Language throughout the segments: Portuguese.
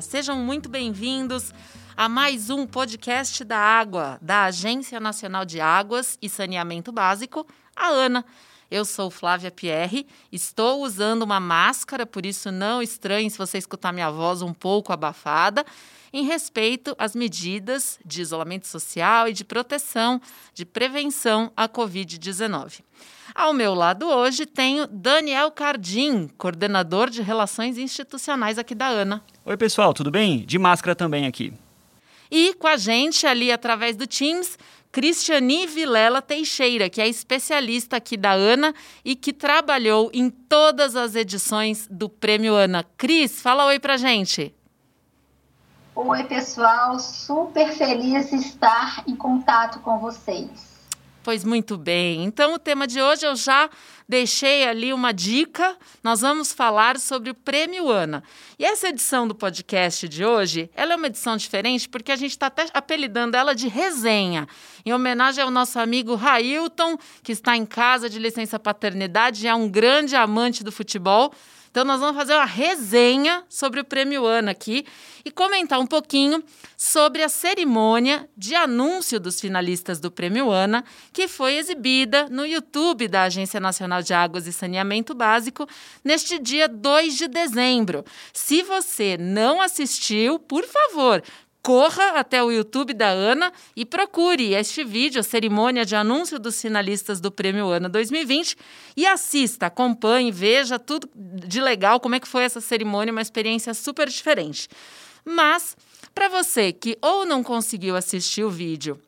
Sejam muito bem-vindos a mais um podcast da Água, da Agência Nacional de Águas e Saneamento Básico, a ANA. Eu sou Flávia Pierre, estou usando uma máscara, por isso não estranhe se você escutar minha voz um pouco abafada, em respeito às medidas de isolamento social e de proteção, de prevenção à Covid-19. Ao meu lado hoje tenho Daniel Cardim, coordenador de Relações Institucionais aqui da ANA. Oi, pessoal, tudo bem? De máscara também aqui. E com a gente ali através do Teams, Cristiani Vilela Teixeira, que é especialista aqui da ANA e que trabalhou em todas as edições do Prêmio ANA. Cris, fala oi pra gente. Oi, pessoal, super feliz de estar em contato com vocês. Pois muito bem. Então, o tema de hoje eu já deixei ali uma dica. Nós vamos falar sobre o Prêmio Ana. E essa edição do podcast de hoje, ela é uma edição diferente porque a gente está até apelidando ela de resenha, em homenagem ao nosso amigo Railton, que está em casa de licença paternidade e é um grande amante do futebol. Então, nós vamos fazer uma resenha sobre o Prêmio Ana aqui e comentar um pouquinho sobre a cerimônia de anúncio dos finalistas do Prêmio Ana, que foi exibida no YouTube da Agência Nacional de Águas e Saneamento Básico neste dia 2 de dezembro. Se você não assistiu, por favor, corra até o YouTube da Ana e procure este vídeo, a cerimônia de anúncio dos finalistas do Prêmio Ana 2020 e assista, acompanhe, veja tudo de legal, como é que foi essa cerimônia, uma experiência super diferente. Mas, para você que ou não conseguiu assistir o vídeo,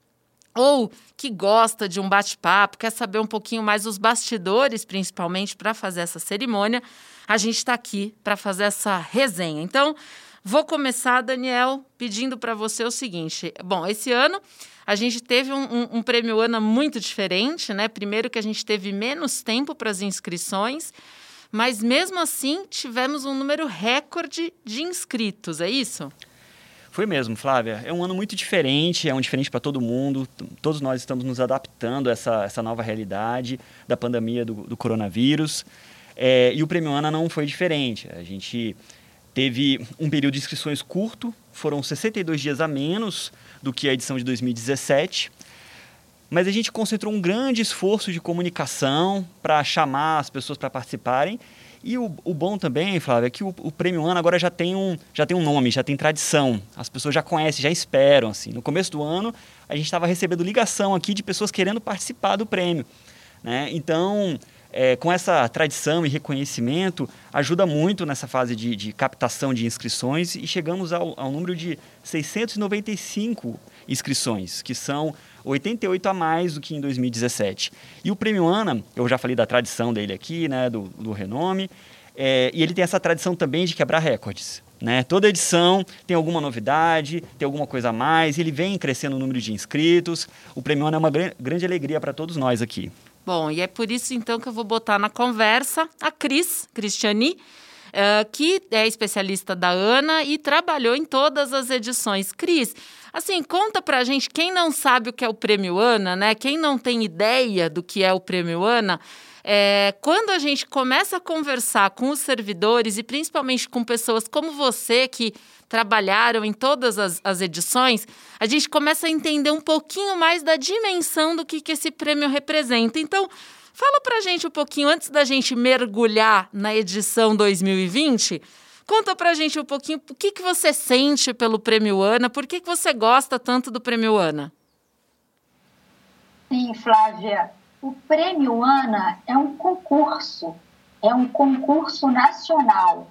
ou que gosta de um bate-papo, quer saber um pouquinho mais os bastidores, principalmente para fazer essa cerimônia, a gente está aqui para fazer essa resenha. Então, Vou começar, Daniel, pedindo para você o seguinte. Bom, esse ano a gente teve um, um, um, prêmio ANA muito diferente, né? Primeiro que a gente teve menos tempo para as inscrições, mas mesmo assim tivemos um número recorde de inscritos, é isso? Foi mesmo, Flávia. É um ano muito diferente, é um diferente para todo mundo. Todos nós estamos nos adaptando a essa, essa nova realidade da pandemia do, do coronavírus. É, e o Prêmio ANA não foi diferente. A gente teve um período de inscrições curto, foram 62 dias a menos do que a edição de 2017. Mas a gente concentrou um grande esforço de comunicação para chamar as pessoas para participarem. E o, o, bom também, Flávio, é que o, o, Prêmio Ano agora já tem, um, já tem um nome, já tem tradição. As pessoas já conhecem, já esperam. Assim. No começo do ano, a gente estava recebendo ligação aqui de pessoas querendo participar do prêmio. Né? Então, é, com essa tradição e reconhecimento, ajuda muito nessa fase de, de captação de inscrições e chegamos ao, ao, número de 695 inscrições, que são 88 a mais do que em 2017. E o Prêmio ANA, eu já falei da tradição dele aqui, né, do, do renome, é, e ele tem essa tradição também de quebrar recordes. Né? Toda edição tem alguma novidade, tem alguma coisa a mais, ele vem crescendo o número de inscritos. O Prêmio ANA é uma grande alegria para todos nós aqui. Bom, e é por isso então que eu vou botar na conversa a Cris, Cristiani, uh, que é especialista da ANA e trabalhou em todas as edições. Cris, assim, conta pra gente, quem não sabe o que é o Prêmio ANA, né? Quem não tem ideia do que é o Prêmio ANA, é, quando a gente começa a conversar com os servidores e principalmente com pessoas como você que trabalharam em todas as, as edições, a gente começa a entender um pouquinho mais da dimensão do que, que esse prêmio representa. Então, fala pra gente um pouquinho, antes da gente mergulhar na edição 2020, conta pra gente um pouquinho o que, que você sente pelo Prêmio Ana, por que, que você gosta tanto do Prêmio Ana? Sim, Flávia. O Prêmio ANA é um concurso, é um concurso nacional.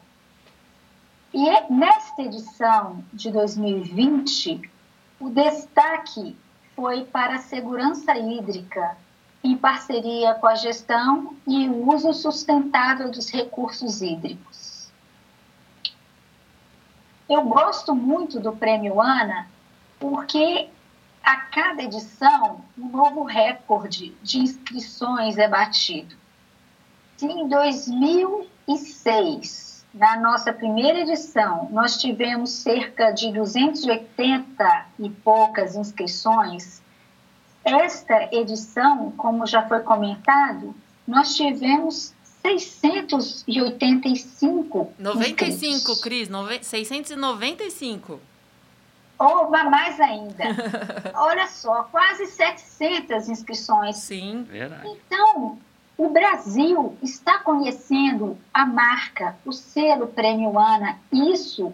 E é, nesta edição de 2020, o destaque foi para a segurança hídrica, em parceria com a gestão e o uso sustentável dos recursos hídricos. Eu gosto muito do Prêmio ANA porque a cada edição, um novo recorde de inscrições é batido. Se em 2006, na nossa primeira edição, nós tivemos cerca de 280 e poucas inscrições, esta edição, como já foi comentado, nós tivemos 685 95, inscritos. Cris, nove- 695. Ou mais ainda. Olha só, quase 700 inscrições. Sim. Verdade. Então, o Brasil está conhecendo a marca, o selo Prêmio Ana. Isso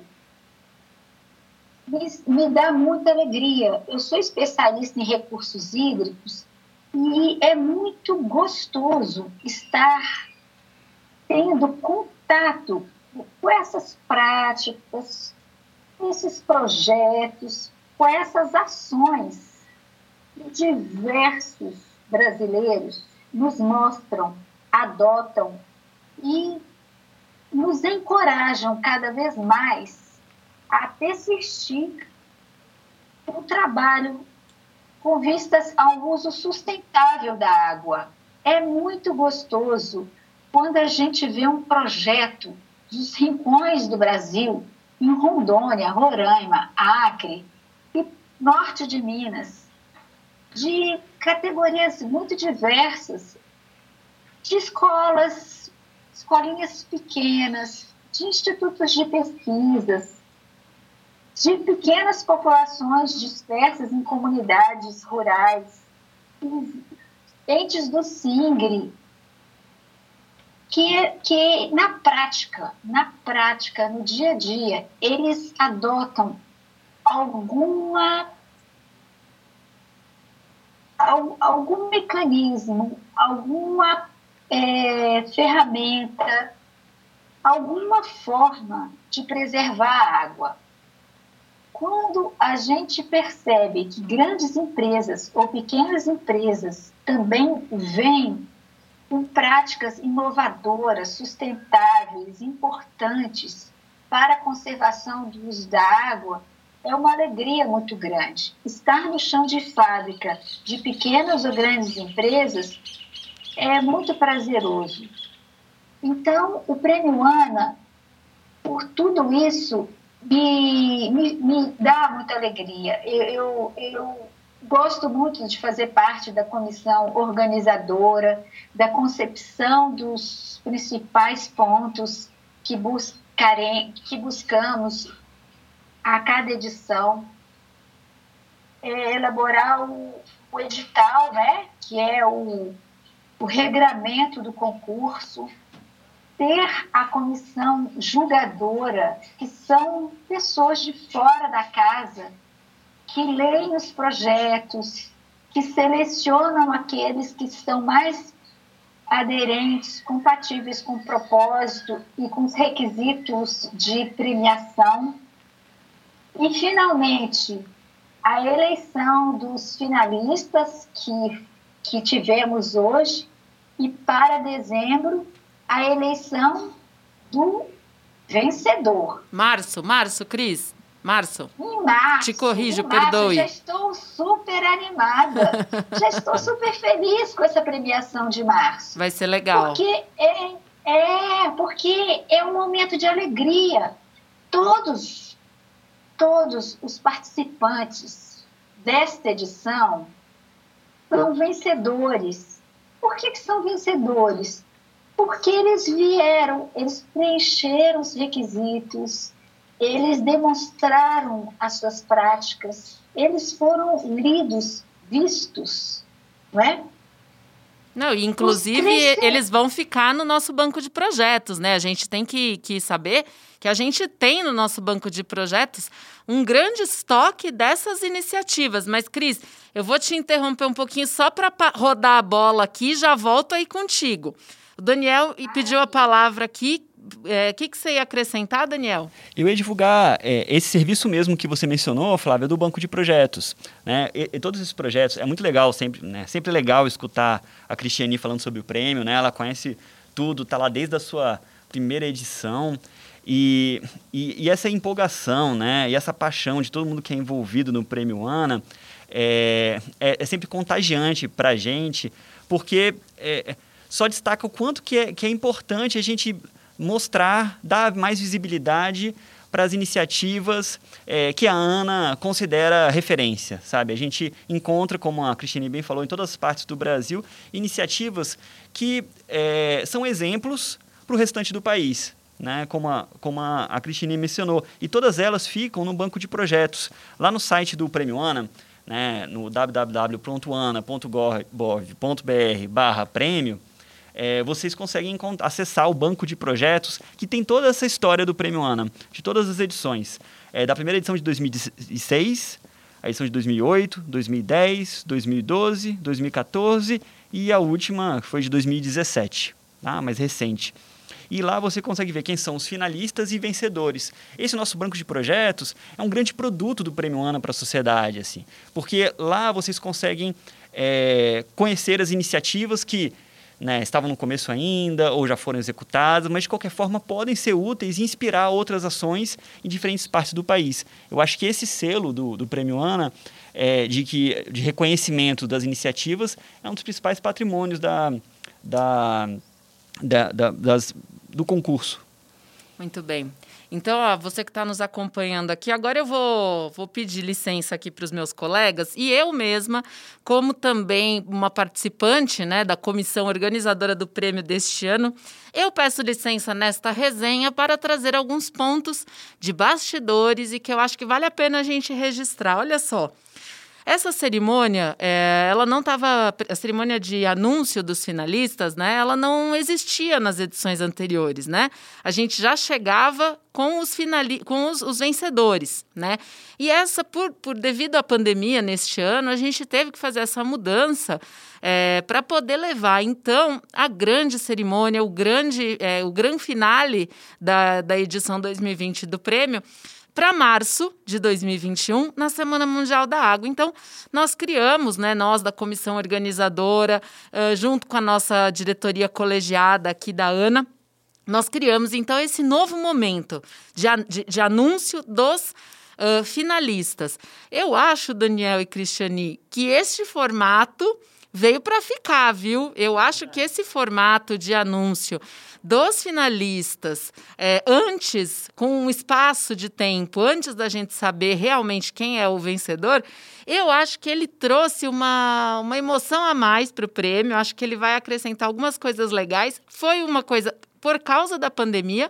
me, me dá muita alegria. Eu sou especialista em recursos hídricos e é muito gostoso estar tendo contato com essas práticas, esses projetos, com essas ações que diversos brasileiros nos mostram, adotam e nos encorajam cada vez mais a persistir no trabalho com vistas ao uso sustentável da água. É muito gostoso quando a gente vê um projeto dos rincões do Brasil, em Rondônia, Roraima, Acre e norte de Minas, de categorias muito diversas, de escolas, escolinhas pequenas, de institutos de pesquisas, de pequenas populações dispersas em comunidades rurais, entes do SINGRE, que, que na prática, na prática, no dia a dia, eles adotam alguma algum mecanismo, alguma é, ferramenta, alguma forma de preservar a água. Quando a gente percebe que grandes empresas ou pequenas empresas também vêm com práticas inovadoras, sustentáveis, importantes para a conservação do uso da água, é uma alegria muito grande. Estar no chão de fábrica de pequenas ou grandes empresas é muito prazeroso. Então, o Prêmio Ana, por tudo isso, me, me, me dá muita alegria. Eu, eu, eu gosto muito de fazer parte da comissão organizadora, da concepção dos principais pontos que, que buscamos a cada edição, é elaborar o, o, edital, né, que é o, o regramento do concurso, ter a comissão julgadora, que são pessoas de fora da casa, que leem os projetos, que selecionam aqueles que estão mais aderentes, compatíveis com o propósito e com os requisitos de premiação e, finalmente, a eleição dos finalistas que, que tivemos hoje e, para dezembro, a eleição do vencedor. Março, março, Cris. Março. Em março. Te corrijo, março, perdoe. Já estou super animada. já estou super feliz com essa premiação de março. Vai ser legal. Porque é, é, porque é um momento de alegria. Todos, todos os participantes desta edição são vencedores. Por que, que são vencedores? Porque eles vieram, eles preencheram os requisitos, eles demonstraram as suas práticas, eles foram lidos, vistos, não é? Não, e inclusive eles vão ficar no nosso banco de projetos, né? A gente tem que, que saber que a gente tem no nosso banco de projetos um grande estoque dessas iniciativas. Mas, Cris, eu vou te interromper um pouquinho só para rodar a bola aqui e já volto aí contigo. O Daniel e pediu a palavra aqui. O que, que você ia acrescentar, Daniel? Eu ia divulgar é, esse serviço mesmo que você mencionou, Flávia, do banco de projetos. Né? E, e todos esses projetos, é muito legal, sempre, né? sempre legal escutar a Cristiane falando sobre o prêmio, né? ela conhece tudo, está lá desde a sua primeira edição. E, e, e, essa empolgação, né? E essa paixão de todo mundo que é envolvido no Prêmio Ana é, é, é sempre contagiante para a gente, porque é, só destaca o quanto que é, que é importante a gente mostrar, dar mais visibilidade para as iniciativas é, que a Ana considera referência, sabe? A gente encontra, como a Cristine bem falou, em todas as partes do Brasil, iniciativas que é, são exemplos para o restante do país. Né, como, a, como a, a Cristine mencionou. E todas elas ficam no banco de projetos. Lá no site do Prêmio Ana, né, no www.ana.gov.br barra prêmio, é, vocês conseguem acessar o banco de projetos que tem toda essa história do Prêmio ANA, de todas as edições. É, da primeira edição de 2006, a edição de 2008, 2010, 2012, 2014 e a última foi de 2017, tá? mais recente. E lá você consegue ver quem são os finalistas e vencedores. Esse nosso banco de projetos é um grande produto do Prêmio ANA para a sociedade, assim, porque lá vocês conseguem é, conhecer as iniciativas que né, estavam no começo ainda ou já foram executadas, mas de qualquer forma podem ser úteis e inspirar outras ações em diferentes partes do país. Eu acho que esse selo do, do Prêmio ANA, é, de, que, de reconhecimento das iniciativas, é um dos principais patrimônios da, da, da, da das, do concurso. Muito bem. Então, ó, você que está nos acompanhando aqui, agora eu vou, vou pedir licença aqui para os meus colegas e eu mesma, como também uma participante né, da comissão organizadora do prêmio deste ano, eu peço licença nesta resenha para trazer alguns pontos de bastidores e que eu acho que vale a pena a gente registrar. Olha só. Essa cerimônia, é, ela não estava. A cerimônia de anúncio dos finalistas, né? Ela não existia nas edições anteriores, né? A gente já chegava com os, finali com os, os vencedores, né? E essa, por, por devido à pandemia neste ano, a gente teve que fazer essa mudança é, para poder levar, então, a grande cerimônia, o grande, é, o grande finale da, da edição 2020 do prêmio para março de 2021, na Semana Mundial da Água. Então, nós criamos, né, nós da comissão organizadora, uh, junto com a nossa diretoria colegiada aqui da ANA, nós criamos então esse novo momento de, de, de anúncio dos uh, finalistas. Eu acho, Daniel e Cristiani, que este formato veio para ficar, viu? Eu acho que esse formato de anúncio dos finalistas, é, antes, com um espaço de tempo, antes da gente saber realmente quem é o vencedor, eu acho que ele trouxe uma, uma emoção a mais para o prêmio. Acho que ele vai acrescentar algumas coisas legais. Foi uma coisa por causa da pandemia,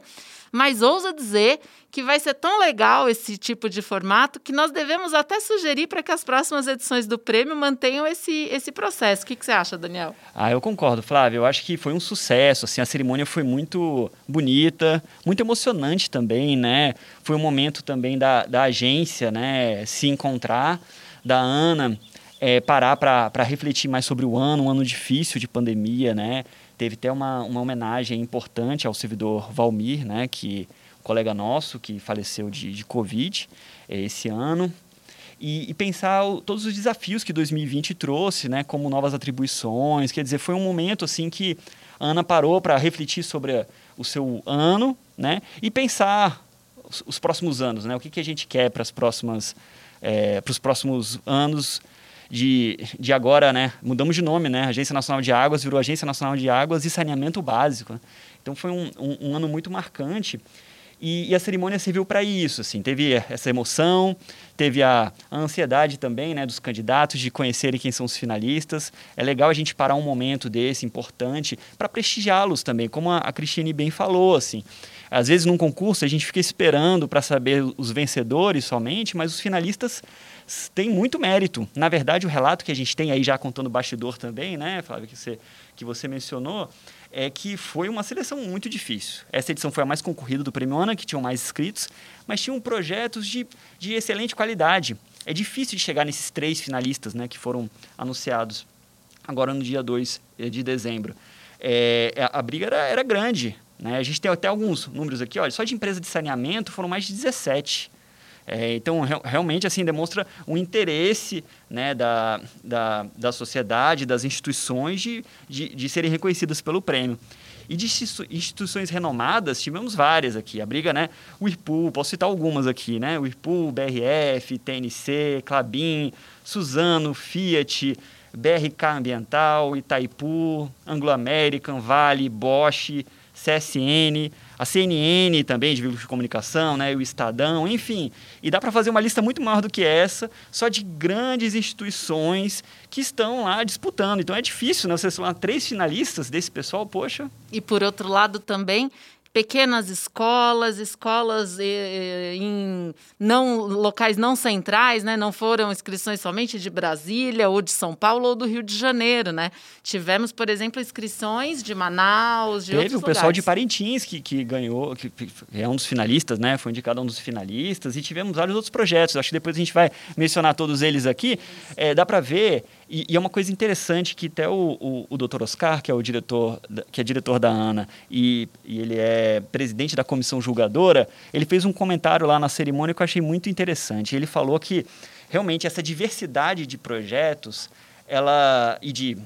mas ouso dizer que vai ser tão legal esse tipo de formato que nós devemos até sugerir para que as próximas edições do prêmio mantenham esse, esse processo. O que, que você acha, Daniel? Ah, eu concordo, Flávio. Eu acho que foi um sucesso. Assim, a cerimônia foi muito bonita, muito emocionante também, né? Foi um momento também da, da agência, né? Se encontrar, da Ana. É, parar para refletir mais sobre o ano, um ano difícil de pandemia, né? Teve até uma, uma homenagem importante ao servidor Valmir, né? Que colega nosso que faleceu de, de Covid é, esse ano. E, e, pensar o, todos os desafios que 2020 trouxe, né, como novas atribuições. Quer dizer, foi um momento assim que a Ana parou para refletir sobre a, o seu ano, né, e pensar os, os, próximos anos, né, o que, que a gente quer para as próximas, é, para os próximos anos de, de agora, né, mudamos de nome, né, Agência Nacional de Águas virou Agência Nacional de Águas e Saneamento Básico. Né? Então foi um, um, um ano muito marcante e, e a cerimônia serviu para isso, assim, teve essa emoção, teve a, a, ansiedade também, né, dos candidatos de conhecerem quem são os finalistas. É legal a gente parar um momento desse importante para prestigiá-los também, como a, a Cristine bem falou, assim. Às vezes num concurso a gente fica esperando para saber os vencedores somente, mas os finalistas têm muito mérito. Na verdade, o relato que a gente tem aí já contando bastidor também, né, Flávio, que você que você mencionou, é que foi uma seleção muito difícil. Essa edição foi a mais concorrida do Prêmio ANA, que tinham mais inscritos, mas tinham projetos de, de excelente qualidade. É difícil de chegar nesses três finalistas né, que foram anunciados agora no dia 2 eh, de dezembro. É, a briga era, era grande. Né? A gente tem até alguns números aqui, olha, só de empresa de saneamento foram mais de 17. É, então, re realmente, assim, demonstra um interesse né, da, da, da sociedade, das instituições de, de, de serem reconhecidas pelo prêmio. E de instituições renomadas, tivemos várias aqui. A briga, né? O IRPU, posso citar algumas aqui, né? O IRPU, BRF, TNC, Clabin, Suzano, Fiat, BRK Ambiental, Itaipu, Anglo American, Vale, Bosch, CSN, a CNN também, de veículos de comunicação, né, o Estadão, enfim. E dá para fazer uma lista muito maior do que essa, só de grandes instituições que estão lá disputando. Então é difícil, né? Você somar três finalistas desse pessoal, poxa. E por outro lado também, pequenas escolas, escolas eh, em não locais não centrais, né? Não foram inscrições somente de Brasília ou de São Paulo ou do Rio de Janeiro, né? Tivemos, por exemplo, inscrições de Manaus, de Teve outros o pessoal lugares. de Parintins que, que ganhou, que, que é um dos finalistas, né? Foi indicado um dos finalistas e tivemos vários outros projetos. Acho que depois a gente vai mencionar todos eles aqui. É, dá para ver e, e, é uma coisa interessante que até o, o, o Dr. Oscar, que é o diretor, que é diretor da ANA e, e, ele é presidente da comissão julgadora, ele fez um comentário lá na cerimônia que eu achei muito interessante. Ele falou que realmente essa diversidade de projetos ela e de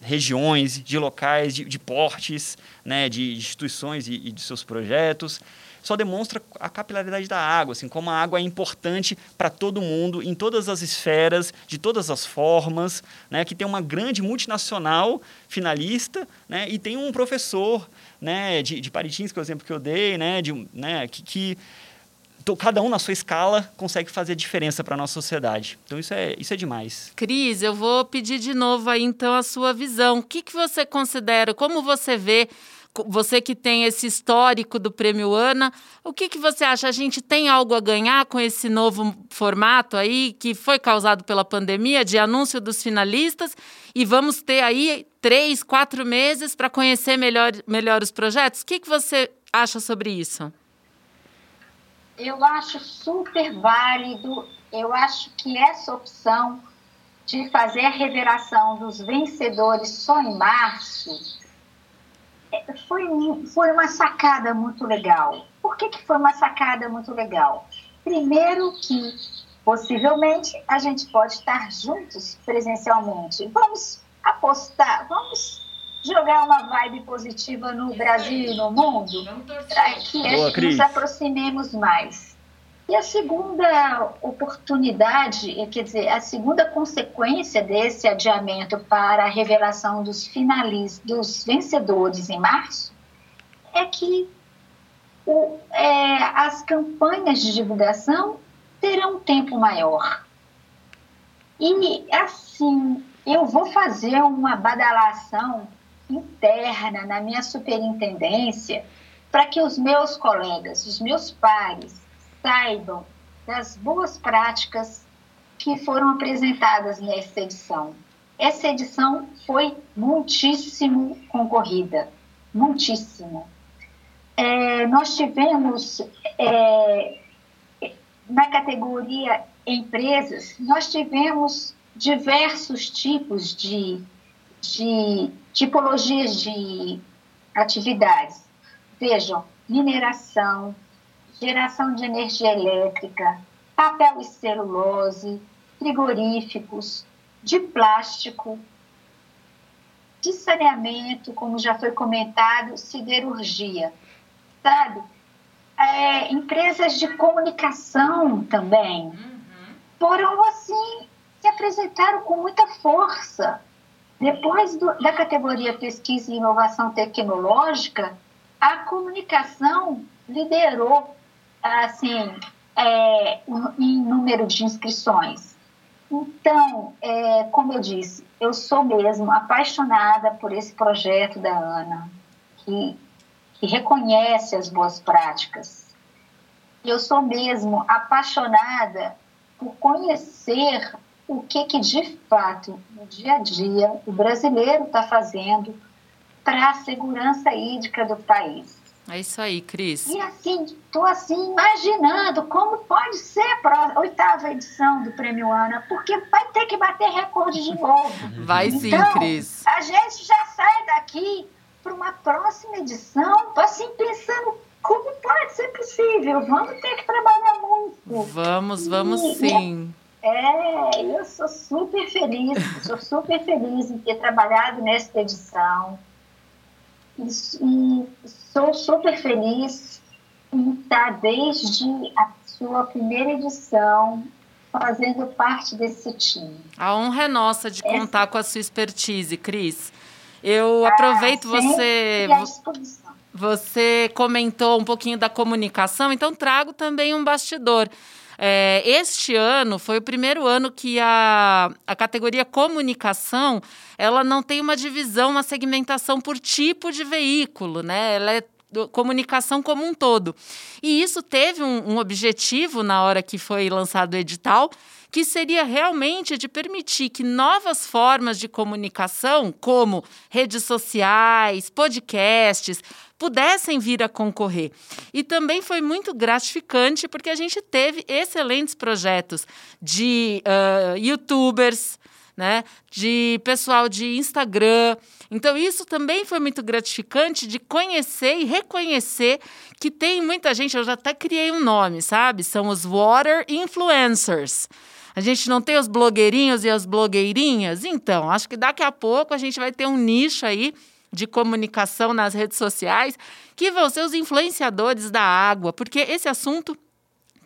regiões, de locais, de, de portes, né, de instituições e, e de seus projetos, só demonstra a capilaridade da água, assim, como a água é importante para todo mundo, em todas as esferas, de todas as formas, né, que tem uma grande multinacional finalista, né, e tem um professor, né, de, de Paritins, que é o exemplo que eu dei, né, de, né, que, que cada um na sua escala consegue fazer diferença para a nossa sociedade. Então isso é, isso é demais. Cris, eu vou pedir de novo aí então a sua visão. O que, que você considera, como você vê você que tem esse histórico do Prêmio Ana, o que, que você acha? A gente tem algo a ganhar com esse novo formato aí que foi causado pela pandemia de anúncio dos finalistas e vamos ter aí três, quatro meses para conhecer melhor, melhor os projetos? O que, que você acha sobre isso? Eu acho super válido. Eu acho que essa opção de fazer a revelação dos vencedores só em março foi, foi uma sacada muito legal. Por que, que foi uma sacada muito legal? Primeiro que possivelmente a gente pode estar juntos presencialmente. Vamos apostar, vamos jogar uma vibe positiva no Brasil e no mundo para que Boa, nos aproximemos mais. E a segunda oportunidade, quer dizer, a segunda consequência desse adiamento para a revelação dos finalistas, dos vencedores em março, é que o, é, as campanhas de divulgação terão um tempo maior. E assim, eu vou fazer uma badalação interna na minha superintendência para que os meus colegas, os meus pares, saibam das boas práticas que foram apresentadas nessa edição. Essa edição foi muitíssimo concorrida, muitíssimo. É, nós tivemos, é, na categoria empresas, nós tivemos diversos tipos de, de tipologias de atividades. Vejam, mineração, geração de energia elétrica, papel e celulose, frigoríficos, de plástico, de saneamento, como já foi comentado, siderurgia, sabe? É, empresas de comunicação também uhum. foram assim se apresentaram com muita força. Depois do, da categoria pesquisa e inovação tecnológica, a comunicação liderou assim, é, em número de inscrições. Então, é, como eu disse, eu sou mesmo apaixonada por esse projeto da Ana, que, que reconhece as boas práticas. Eu sou mesmo apaixonada por conhecer o que, que de fato, no dia a dia, o brasileiro está fazendo para a segurança hídrica do país. É isso aí, Cris. E assim, estou assim imaginando como pode ser a oitava edição do Prêmio Ana, porque vai ter que bater recorde de novo. Vai sim, então, Cris. A gente já sai daqui para uma próxima edição, assim, pensando como pode ser possível. Vamos ter que trabalhar muito. Vamos, vamos e, sim. É, eu sou super feliz, sou super feliz em ter trabalhado nesta edição. E, e sou super feliz em estar desde a sua primeira edição fazendo parte desse time. A honra é nossa de contar com a sua expertise, Cris. Eu ah, aproveito você. você comentou um pouquinho da comunicação, então trago também um bastidor. É, este ano foi o primeiro ano que a, a categoria comunicação ela não tem uma divisão, uma segmentação por tipo de veículo, né? Ela é comunicação como um todo. E isso teve um, um objetivo na hora que foi lançado o edital, que seria realmente de permitir que novas formas de comunicação, como redes sociais, podcasts, pudessem vir a concorrer. E também foi muito gratificante porque a gente teve excelentes projetos de uh, youtubers, né, de pessoal de Instagram. Então, isso também foi muito gratificante de conhecer e reconhecer que tem muita gente, eu já até criei um nome, sabe? São os Water Influencers. A gente não tem os blogueirinhos e as blogueirinhas? Então, acho que daqui a pouco a gente vai ter um nicho aí de comunicação nas redes sociais que vão ser os influenciadores da água, porque esse assunto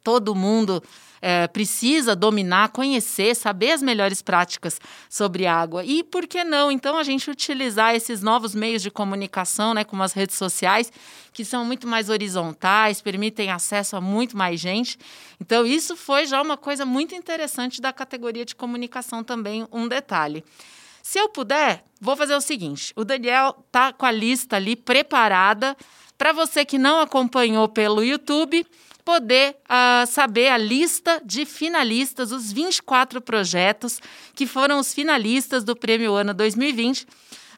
todo mundo é, precisa dominar, conhecer, saber as melhores práticas sobre água. E por que não, então, a gente utilizar esses novos meios de comunicação, né, como as redes sociais, que são muito mais horizontais, permitem acesso a muito mais gente. Então, isso foi já uma coisa muito interessante da categoria de comunicação também, um detalhe. Se eu puder, vou fazer o seguinte: o Daniel tá com a lista ali preparada para você que não acompanhou pelo YouTube poder uh, saber a lista de finalistas, os 24 projetos que foram os finalistas do Prêmio Ano 2020.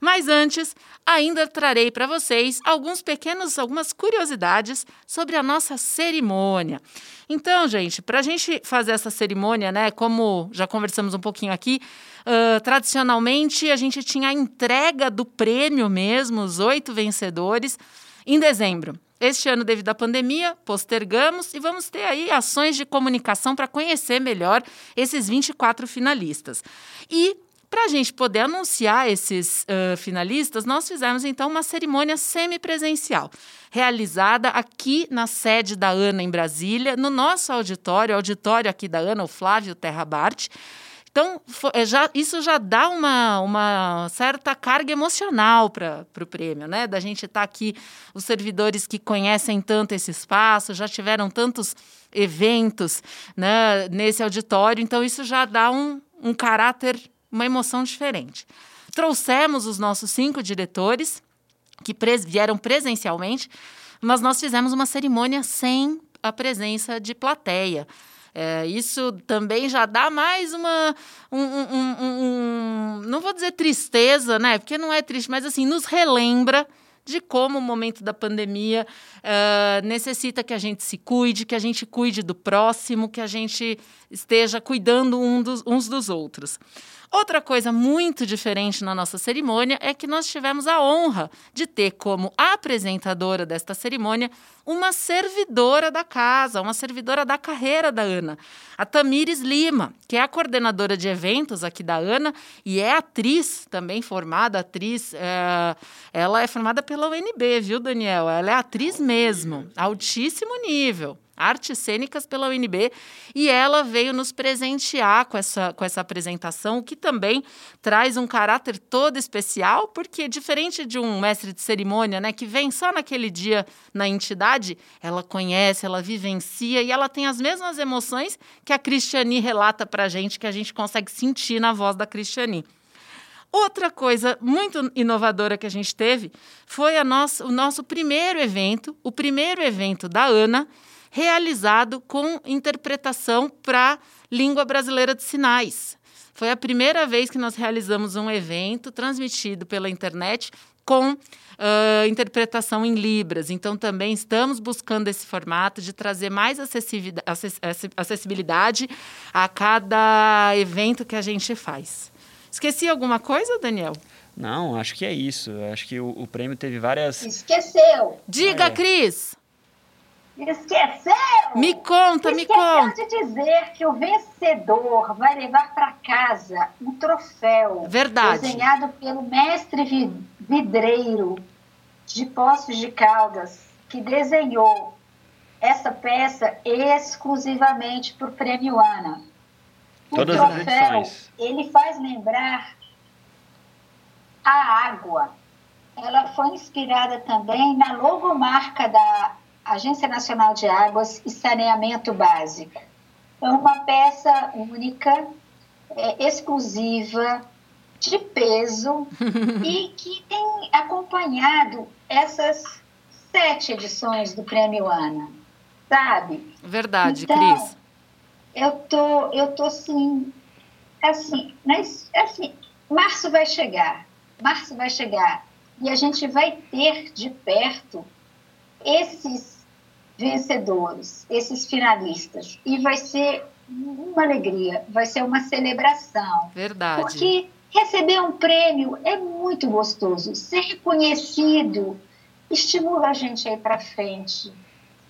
Mas antes, ainda trarei para vocês alguns pequenos, algumas curiosidades sobre a nossa cerimônia. Então, gente, para a gente fazer essa cerimônia, né, como já conversamos um pouquinho aqui, uh, tradicionalmente a gente tinha a entrega do prêmio mesmo, os oito vencedores, em dezembro. Este ano, devido à pandemia, postergamos e vamos ter aí ações de comunicação para conhecer melhor esses 24 finalistas. E para a gente poder anunciar esses uh, finalistas, nós fizemos então uma cerimônia semipresencial, realizada aqui na sede da ANA em Brasília, no nosso auditório, auditório aqui da ANA, o Flávio Terra Bart. Então, é, já, isso já dá uma, uma certa carga emocional para o prêmio, né? Da gente estar tá aqui, os servidores que conhecem tanto esse espaço, já tiveram tantos eventos né, nesse auditório, então isso já dá um, um caráter, uma emoção diferente. Trouxemos os nossos cinco diretores, que pres vieram presencialmente, mas nós fizemos uma cerimônia sem a presença de plateia. É, isso também já dá mais uma. Um, um, um, não vou dizer tristeza, né? Porque não é triste, mas assim, nos relembra de como o momento da pandemia uh, necessita que a gente se cuide, que a gente cuide do próximo, que a gente esteja cuidando um dos, uns dos outros. Outra coisa muito diferente na nossa cerimônia é que nós tivemos a honra de ter como apresentadora desta cerimônia uma servidora da casa, uma servidora da carreira da Ana, a Tamires Lima, que é a coordenadora de eventos aqui da Ana e é atriz, também formada atriz. É, ela é formada pela UNB, viu, Daniel? Ela é atriz mesmo, altíssimo nível artes cênicas pela UNB, e ela veio nos presentear com essa, com essa apresentação, que também traz um caráter todo especial, porque diferente de um mestre de cerimônia, né, que vem só naquele dia na entidade, ela conhece, ela vivencia e ela tem as mesmas emoções que a Cristiani relata para a gente, que a gente consegue sentir na voz da Cristiani. Outra coisa muito inovadora que a gente teve foi a nossa, o nosso primeiro evento, o primeiro evento da Ana, realizado com interpretação para língua brasileira de sinais. Foi a primeira vez que nós realizamos um evento transmitido pela internet com uh, interpretação em Libras. Então, também estamos buscando esse formato de trazer mais acessibilidade a cada evento que a gente faz. Esqueci alguma coisa, Daniel? Não, acho que é isso. Acho que o, o prêmio teve várias. Esqueceu! Diga, é. Cris! Esqueceu! Me conta, Esqueceu me conta. de dizer que o vencedor vai levar para casa um troféu Verdade. desenhado pelo mestre vidreiro de Poços de Caldas, que desenhou essa peça exclusivamente para o Prêmio Ana. O Todas troféu, as ele faz lembrar a água. Ela foi inspirada também na logomarca da Agência Nacional de Águas e Saneamento Básico. É uma peça única, é, exclusiva, de peso e que tem acompanhado essas sete edições do Prêmio Ana, sabe? Verdade, então, Cris. Eu tô, eu tô assim, assim, mas assim, março vai chegar, março vai chegar e a gente vai ter de perto esses vencedores, esses finalistas e vai ser uma alegria, vai ser uma celebração. Verdade. Porque receber um prêmio é muito gostoso, ser reconhecido estimula a gente a ir para frente,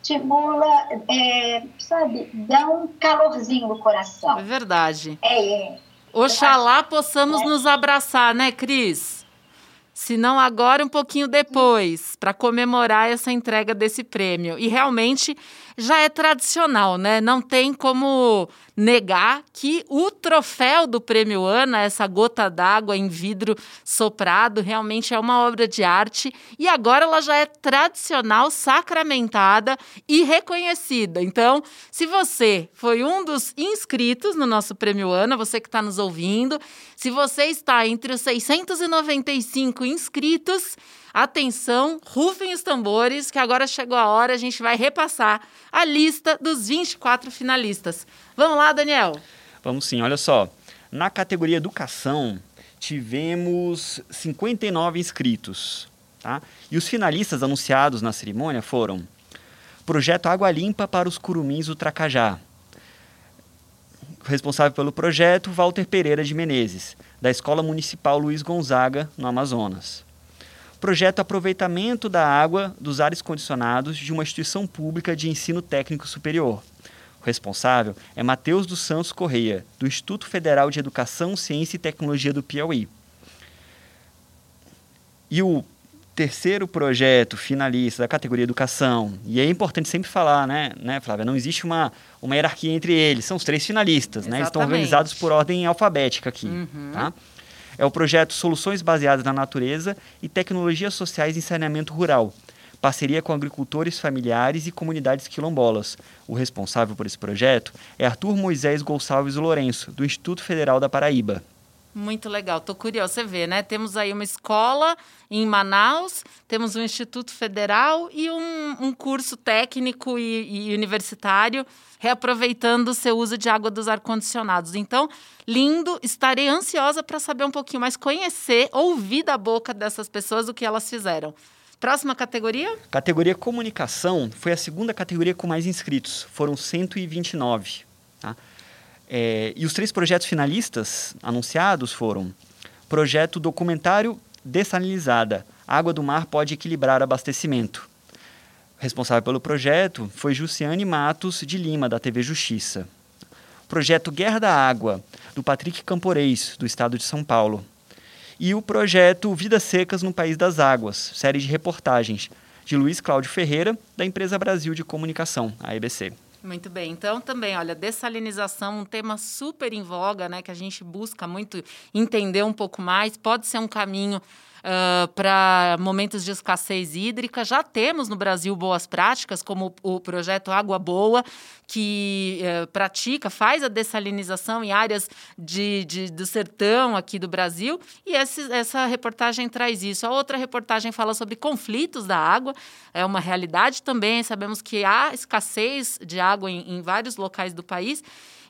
estimula, é, sabe, dá um calorzinho no coração. É verdade. É, é. Oxalá possamos é. nos abraçar, né, Cris? Se não agora, um pouquinho depois, para comemorar essa entrega desse prêmio. E realmente já é tradicional, né? Não tem como negar que o troféu do Prêmio Ana, essa gota d'água em vidro soprado, realmente é uma obra de arte e agora ela já é tradicional, sacramentada e reconhecida. Então, se você foi um dos inscritos no nosso Prêmio Ana, você que está nos ouvindo, se você está entre os 695 inscritos, Atenção, rufem os tambores, que agora chegou a hora, a gente vai repassar a lista dos 24 finalistas. Vamos lá, Daniel? Vamos sim, olha só. Na categoria Educação, tivemos 59 inscritos. Tá? E os finalistas anunciados na cerimônia foram Projeto Água Limpa para os Curumins do Tracajá. Responsável pelo projeto, Walter Pereira de Menezes, da Escola Municipal Luiz Gonzaga, no Amazonas projeto aproveitamento da água dos ares condicionados de uma instituição pública de ensino técnico superior. O responsável é Matheus dos Santos Correia, do Instituto Federal de Educação, Ciência e Tecnologia do Piauí. E o terceiro projeto finalista da categoria Educação, e é importante sempre falar, né, né Flávia? Não existe uma, uma hierarquia entre eles, são os três finalistas, né? Eles estão organizados por ordem alfabética aqui, uhum. tá? É o projeto Soluções Baseadas na Natureza e Tecnologias Sociais em Saneamento Rural, parceria com agricultores familiares e comunidades quilombolas. O responsável por esse projeto é Arthur Moisés Gonçalves Lourenço, do Instituto Federal da Paraíba. Muito legal, tô curioso. Você vê, né? Temos aí uma escola em Manaus, temos um Instituto Federal e um, um curso técnico e, e universitário reaproveitando o seu uso de água dos ar-condicionados. Então, lindo, estarei ansiosa para saber um pouquinho mais, conhecer, ouvir da boca dessas pessoas o que elas fizeram. Próxima categoria? Categoria comunicação foi a segunda categoria com mais inscritos, foram 129. É, e os três projetos finalistas anunciados foram projeto documentário Dessalinizada, Água do Mar pode equilibrar abastecimento. Responsável pelo projeto foi Jussiane Matos de Lima, da TV Justiça. Projeto Guerra da Água, do Patrick Camporês, do estado de São Paulo. E o projeto Vidas Secas no País das Águas, série de reportagens, de Luiz Cláudio Ferreira, da Empresa Brasil de Comunicação, a EBC. Muito bem. Então, também, olha, dessalinização, um tema super em voga, né, que a gente busca muito entender um pouco mais. Pode ser um caminho uh, para momentos de escassez hídrica. Já temos no Brasil boas práticas, como o projeto Água Boa, que uh, pratica, faz a dessalinização em áreas de, de, do sertão aqui do Brasil. E esse, essa reportagem traz isso. A outra reportagem fala sobre conflitos da água. É uma realidade também. Sabemos que há escassez de água em, em vários locais do país.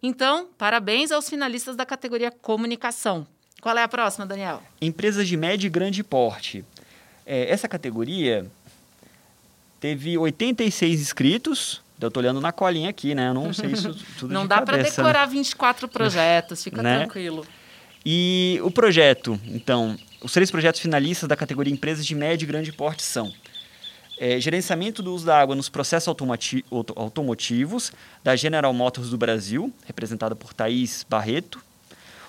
Então, parabéns aos finalistas da categoria Comunicação. Qual é a próxima, Daniel? Empresas de médio e grande porte. É, essa categoria teve 86 inscritos. Eu estou olhando na colinha aqui, né? Eu não sei isso tudo Não dá para decorar né? 24 projetos, fica né? tranquilo. E o projeto, então, os três projetos finalistas da categoria Empresas de médio e grande porte são é, gerenciamento do uso da água nos processos automotivos da General Motors do Brasil, representada por Thaís Barreto,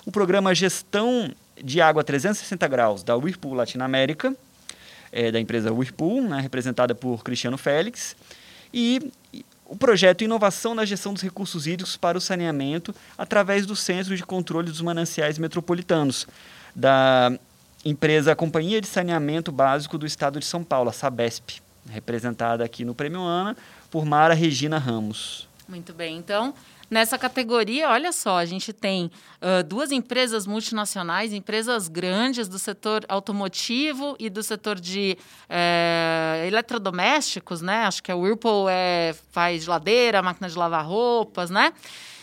o programa Gestão de Água 360 Graus da Whirlpool Latinoamérica, é, da empresa Whirlpool, né, representada por Cristiano Félix, e o projeto Inovação na Gestão dos Recursos Hídricos para o Saneamento através do Centro de Controle dos Mananciais Metropolitanos, da empresa Companhia de Saneamento Básico do Estado de São Paulo, a Sabesp, representada aqui no Prêmio ANA por Mara Regina Ramos. Muito bem, então Nessa categoria, olha só, a gente tem uh, duas empresas multinacionais, empresas grandes do setor automotivo e do setor de é, eletrodomésticos, né? Acho que a Whirlpool é, faz geladeira, máquina de lavar roupas, né?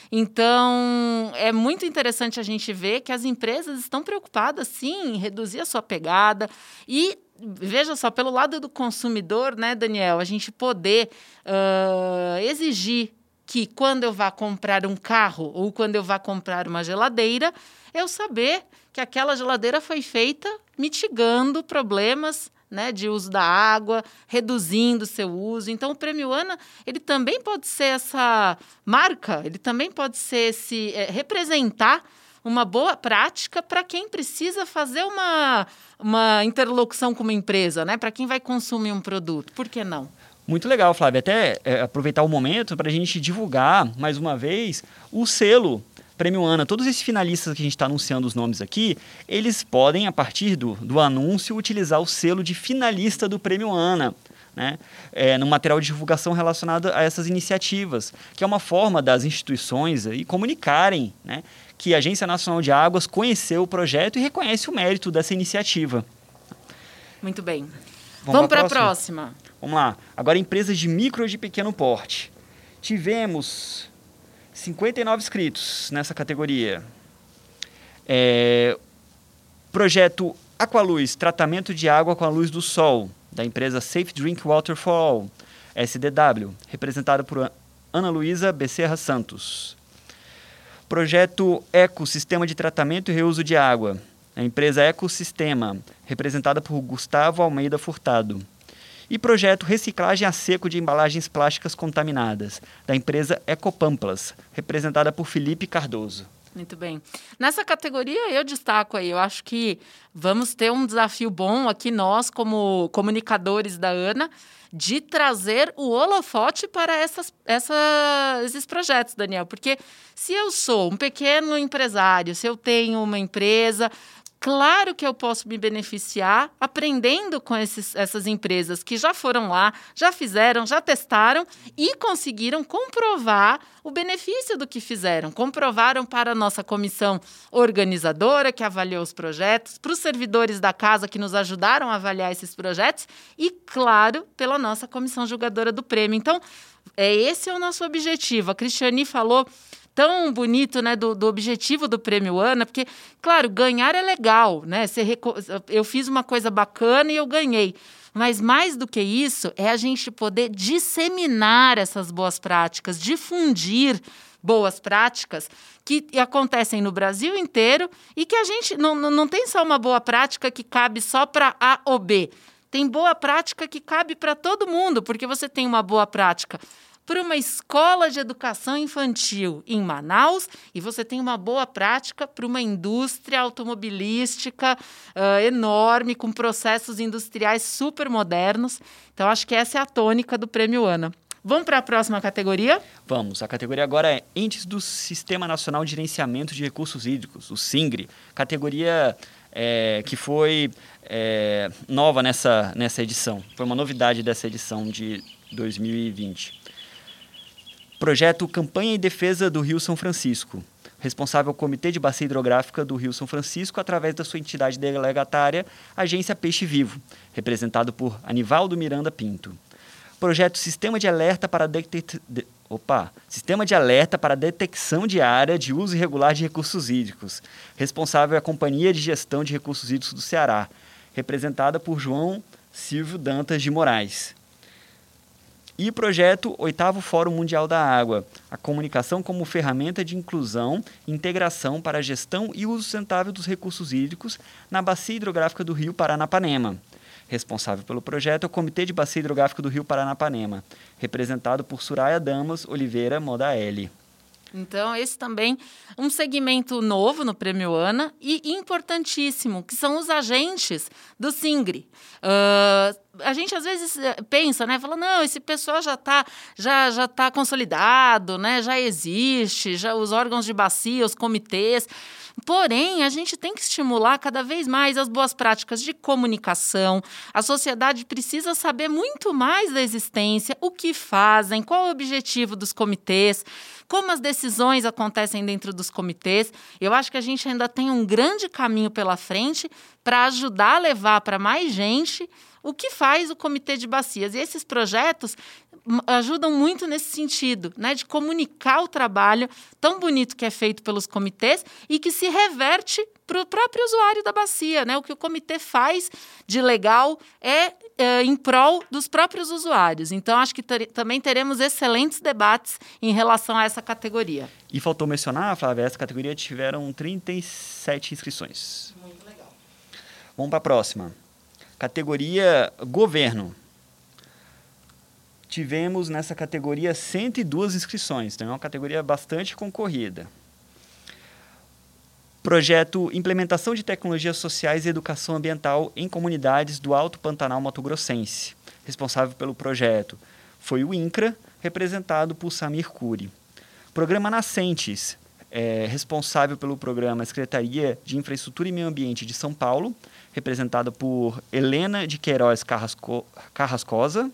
Então, é muito interessante a gente ver que as empresas estão preocupadas, sim, em reduzir a sua pegada e veja só, pelo lado do consumidor, né, Daniel, a gente poder uh, exigir que quando eu vá comprar um carro ou quando eu vá comprar uma geladeira, eu saber que aquela geladeira foi feita mitigando problemas né, de uso da água, reduzindo seu uso. Então, o Prêmio Ana, ele também pode ser essa marca, ele também pode ser esse é, representar uma boa prática para quem precisa fazer uma, uma interlocução com uma empresa, né? Para quem vai consumir um produto. Por que não? Muito legal, Flávio. Até é, aproveitar o momento para a gente divulgar, mais uma vez, o selo Prêmio ANA. Todos esses finalistas que a gente está anunciando os nomes aqui, eles podem, a partir do, do anúncio, utilizar o selo de finalista do Prêmio ANA. Né, é, no material de divulgação relacionado a essas iniciativas, que é uma forma das instituições aí, comunicarem né, que a Agência Nacional de Águas conheceu o projeto e reconhece o mérito dessa iniciativa. Muito bem. Vamos, Vamos para a próxima? próxima. Vamos lá. Agora, empresas de micro e de pequeno porte. Tivemos 59 inscritos nessa categoria. É, projeto Aqualuz, tratamento de água com a luz do sol, da empresa Safe Drink Water for All, SDW, representado por Ana Luísa Becerra Santos. Projeto Eco, Sistema de Tratamento e Reuso de Água, a empresa Ecosistema, representada por Gustavo Almeida Furtado e projeto Reciclagem a Seco de Embalagens Plásticas Contaminadas, da empresa Ecopamplas, representada por Felipe Cardoso. Muito bem. Nessa categoria eu destaco aí, eu acho que vamos ter um desafio bom aqui nós como comunicadores da ANA de trazer o holofote para essas, essa, esses projetos, Daniel. Porque se eu sou um pequeno empresário, se eu tenho uma empresa, Claro que eu posso me beneficiar aprendendo com esses, essas empresas que já foram lá, já fizeram, já testaram e conseguiram comprovar o benefício do que fizeram. Comprovaram para a nossa comissão organizadora, que avaliou os projetos, para os servidores da casa que nos ajudaram a avaliar esses projetos e, claro, pela nossa comissão julgadora do prêmio. Então, é, esse é o nosso objetivo. A Cristiane falou tão bonito, né, do, do objetivo do Prêmio Ana, porque, claro, ganhar é legal, né? Reco... Eu fiz uma coisa bacana e eu ganhei. Mas mais do que isso, é a gente poder disseminar essas boas práticas, difundir boas práticas que acontecem no Brasil inteiro e que a gente não, não tem só uma boa prática que cabe só para A ou B. Tem boa prática que cabe para todo mundo, porque você tem uma boa prática para uma escola de educação infantil em Manaus e você tem uma boa prática para uma indústria automobilística uh, enorme, com processos industriais super modernos. Então, acho que essa é a tônica do Prêmio ANA. Vamos para a próxima categoria? Vamos. A categoria agora é Entes do Sistema Nacional de Gerenciamento de Recursos Hídricos, o SINGRE. Categoria é, que foi é, nova nessa, nessa edição. Foi uma novidade dessa edição de 2020. Projeto Campanha em Defesa do Rio São Francisco. Responsável Comitê de Bacia Hidrográfica do Rio São Francisco, através da sua entidade delegatária, Agência Peixe Vivo, representado por Anivaldo Miranda Pinto. Projeto Sistema de Alerta para de... Opa! Sistema de Alerta para Detecção de Área de Uso Irregular de Recursos Hídricos. Responsável é a Companhia de Gestão de Recursos Hídricos do Ceará, representada por João Silvio Dantas de Moraes. E projeto Oitavo Fórum Mundial da Água, a comunicação como ferramenta de inclusão e integração para a gestão e uso sustentável dos recursos hídricos na bacia hidrográfica do Rio Paranapanema. Responsável pelo projeto é o Comitê de Bacia Hidrográfica do Rio Paranapanema, representado por Suraya Damas Oliveira Modaeli. Então, esse também um segmento novo no Prêmio ANA e importantíssimo, que são os agentes do SINGRE. Uh, a gente às vezes eh, pensa, né? Fala, não, esse pessoal já está já, já tá consolidado, né? Já existe, já os órgãos de bacia, os comitês. Porém, a gente tem que estimular cada vez mais as boas práticas de comunicação. A sociedade precisa saber muito mais da existência, o que fazem, qual o objetivo dos comitês, como as decisões acontecem dentro dos comitês. Eu acho que a gente ainda tem um grande caminho pela frente para ajudar a levar para mais gente o que faz o Comitê de Bacias. E esses projetos ajudam muito nesse sentido, né, de comunicar o trabalho tão bonito que é feito pelos comitês e que se reverte para o próprio usuário da bacia, né? O que o comitê faz de legal é, é em prol dos próprios usuários. Então, acho que ter, também teremos excelentes debates em relação a essa categoria. E faltou mencionar, Flávia, essa categoria tiveram 37 inscrições. Muito legal. Vamos para a próxima. Categoria governo tivemos nessa categoria 102 inscrições, então é uma categoria bastante concorrida. Projeto Implementação de Tecnologias Sociais e Educação Ambiental em Comunidades do Alto Pantanal Mato Grossense. Responsável pelo projeto foi o INCRA, representado por Samir Cury. Programa Nascentes, é, responsável pelo programa Secretaria de Infraestrutura e Meio Ambiente de São Paulo, representada por Helena de Queiroz Carrasco, Carrascosa,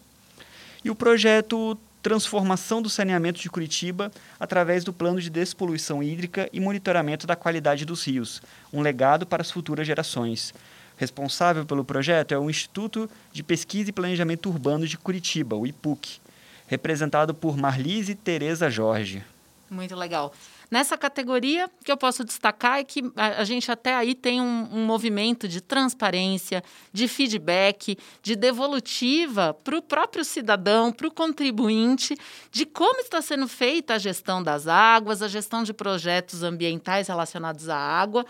e o projeto Transformação do Saneamento de Curitiba através do Plano de Despoluição Hídrica e Monitoramento da Qualidade dos Rios, um legado para as futuras gerações. Responsável pelo projeto é o Instituto de Pesquisa e Planejamento Urbano de Curitiba, o IPUC, representado por Marlise Tereza Jorge. Muito legal. Nessa categoria, o que eu posso destacar é que a, a gente até aí tem um, um, movimento de transparência, de feedback, de devolutiva para o próprio cidadão, para o contribuinte, de como está sendo feita a gestão das águas, a gestão de projetos ambientais relacionados à água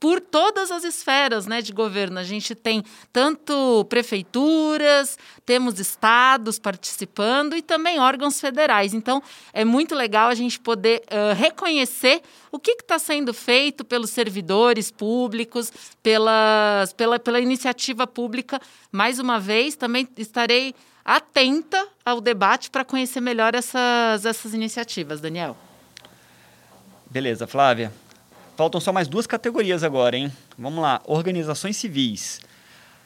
por todas as esferas né, de governo. A gente tem tanto prefeituras, temos estados participando e também órgãos federais. Então, é muito legal a gente poder uh, reconhecer o que está sendo feito pelos servidores públicos, pelas, pela, pela iniciativa pública. Mais uma vez, também estarei atenta ao debate para conhecer melhor essas, essas iniciativas, Daniel. Beleza, Flávia. Faltam só mais duas categorias agora, hein? Vamos lá. Organizações civis.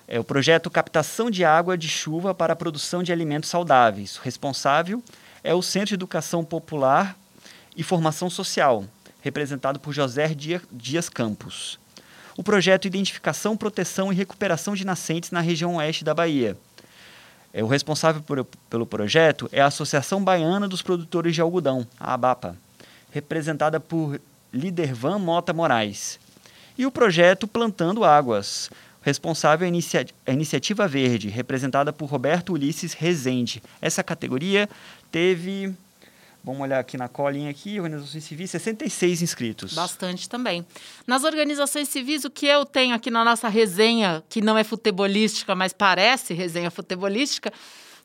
É o projeto Captação de Água de Chuva para a Produção de Alimentos Saudáveis. O responsável é o Centro de Educação Popular e Formação Social, representado por José Dias Campos. O projeto Identificação, Proteção e Recuperação de Nascentes na região oeste da Bahia. É, o responsável por, pelo projeto é a Associação Baiana dos Produtores de Algodão, a ABAPA, representada por Lidervan Mota Moraes. E o projeto Plantando Águas, responsável é a, Inicia Iniciativa Verde, representada por Roberto Ulisses Rezende. Essa categoria teve Vamos olhar aqui na colinha aqui, organizações civis, 66 inscritos. Bastante também. Nas organizações civis, o que eu tenho aqui na nossa resenha, que não é futebolística, mas parece resenha futebolística,